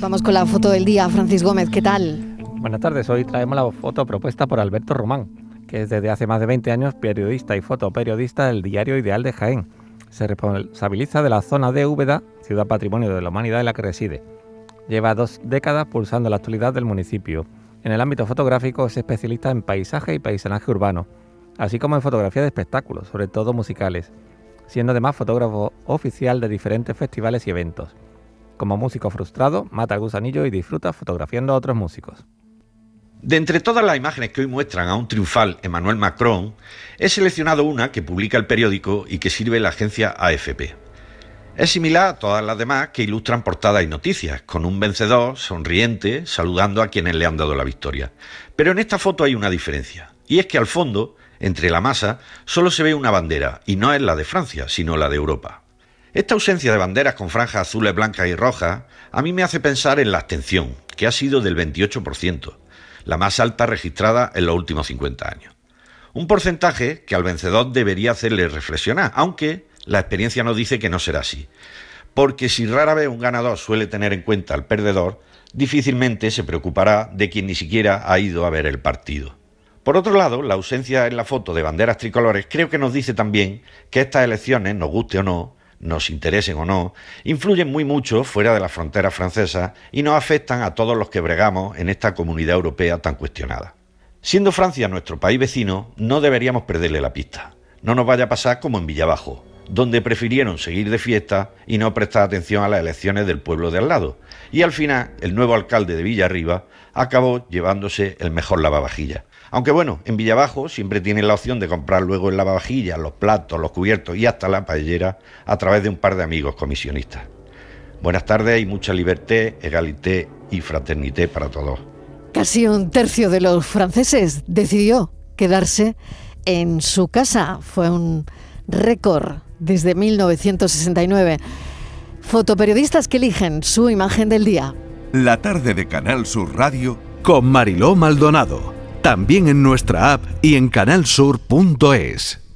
Vamos con la foto del día. Francis Gómez, ¿qué tal? Buenas tardes. Hoy traemos la foto propuesta por Alberto Román, que es desde hace más de 20 años periodista y fotoperiodista del diario Ideal de Jaén. Se responsabiliza de la zona de Úbeda, ciudad patrimonio de la humanidad en la que reside. Lleva dos décadas pulsando la actualidad del municipio. En el ámbito fotográfico es especialista en paisaje y paisanaje urbano, así como en fotografía de espectáculos, sobre todo musicales, siendo además fotógrafo oficial de diferentes festivales y eventos. Como músico frustrado, mata el gusanillo y disfruta fotografiando a otros músicos. De entre todas las imágenes que hoy muestran a un triunfal Emmanuel Macron, he seleccionado una que publica el periódico y que sirve la agencia AFP. Es similar a todas las demás que ilustran portadas y noticias, con un vencedor sonriente saludando a quienes le han dado la victoria. Pero en esta foto hay una diferencia, y es que al fondo, entre la masa, solo se ve una bandera, y no es la de Francia, sino la de Europa. Esta ausencia de banderas con franjas azules, blancas y rojas a mí me hace pensar en la abstención, que ha sido del 28%, la más alta registrada en los últimos 50 años. Un porcentaje que al vencedor debería hacerle reflexionar, aunque la experiencia nos dice que no será así. Porque si rara vez un ganador suele tener en cuenta al perdedor, difícilmente se preocupará de quien ni siquiera ha ido a ver el partido. Por otro lado, la ausencia en la foto de banderas tricolores creo que nos dice también que estas elecciones, nos guste o no, nos interesen o no, influyen muy mucho fuera de las fronteras francesas y nos afectan a todos los que bregamos en esta comunidad europea tan cuestionada. Siendo Francia nuestro país vecino, no deberíamos perderle la pista. No nos vaya a pasar como en Villabajo, donde prefirieron seguir de fiesta y no prestar atención a las elecciones del pueblo de al lado. Y al final, el nuevo alcalde de Villarriba acabó llevándose el mejor lavavajilla. Aunque bueno, en Villabajo siempre tienen la opción de comprar luego el lavavajillas, los platos, los cubiertos y hasta la paellera a través de un par de amigos comisionistas. Buenas tardes y mucha liberté, egalité y fraternité para todos. Casi un tercio de los franceses decidió quedarse en su casa. Fue un récord desde 1969. Fotoperiodistas que eligen su imagen del día. La tarde de Canal Sur Radio con Mariló Maldonado. También en nuestra app y en canalsur.es.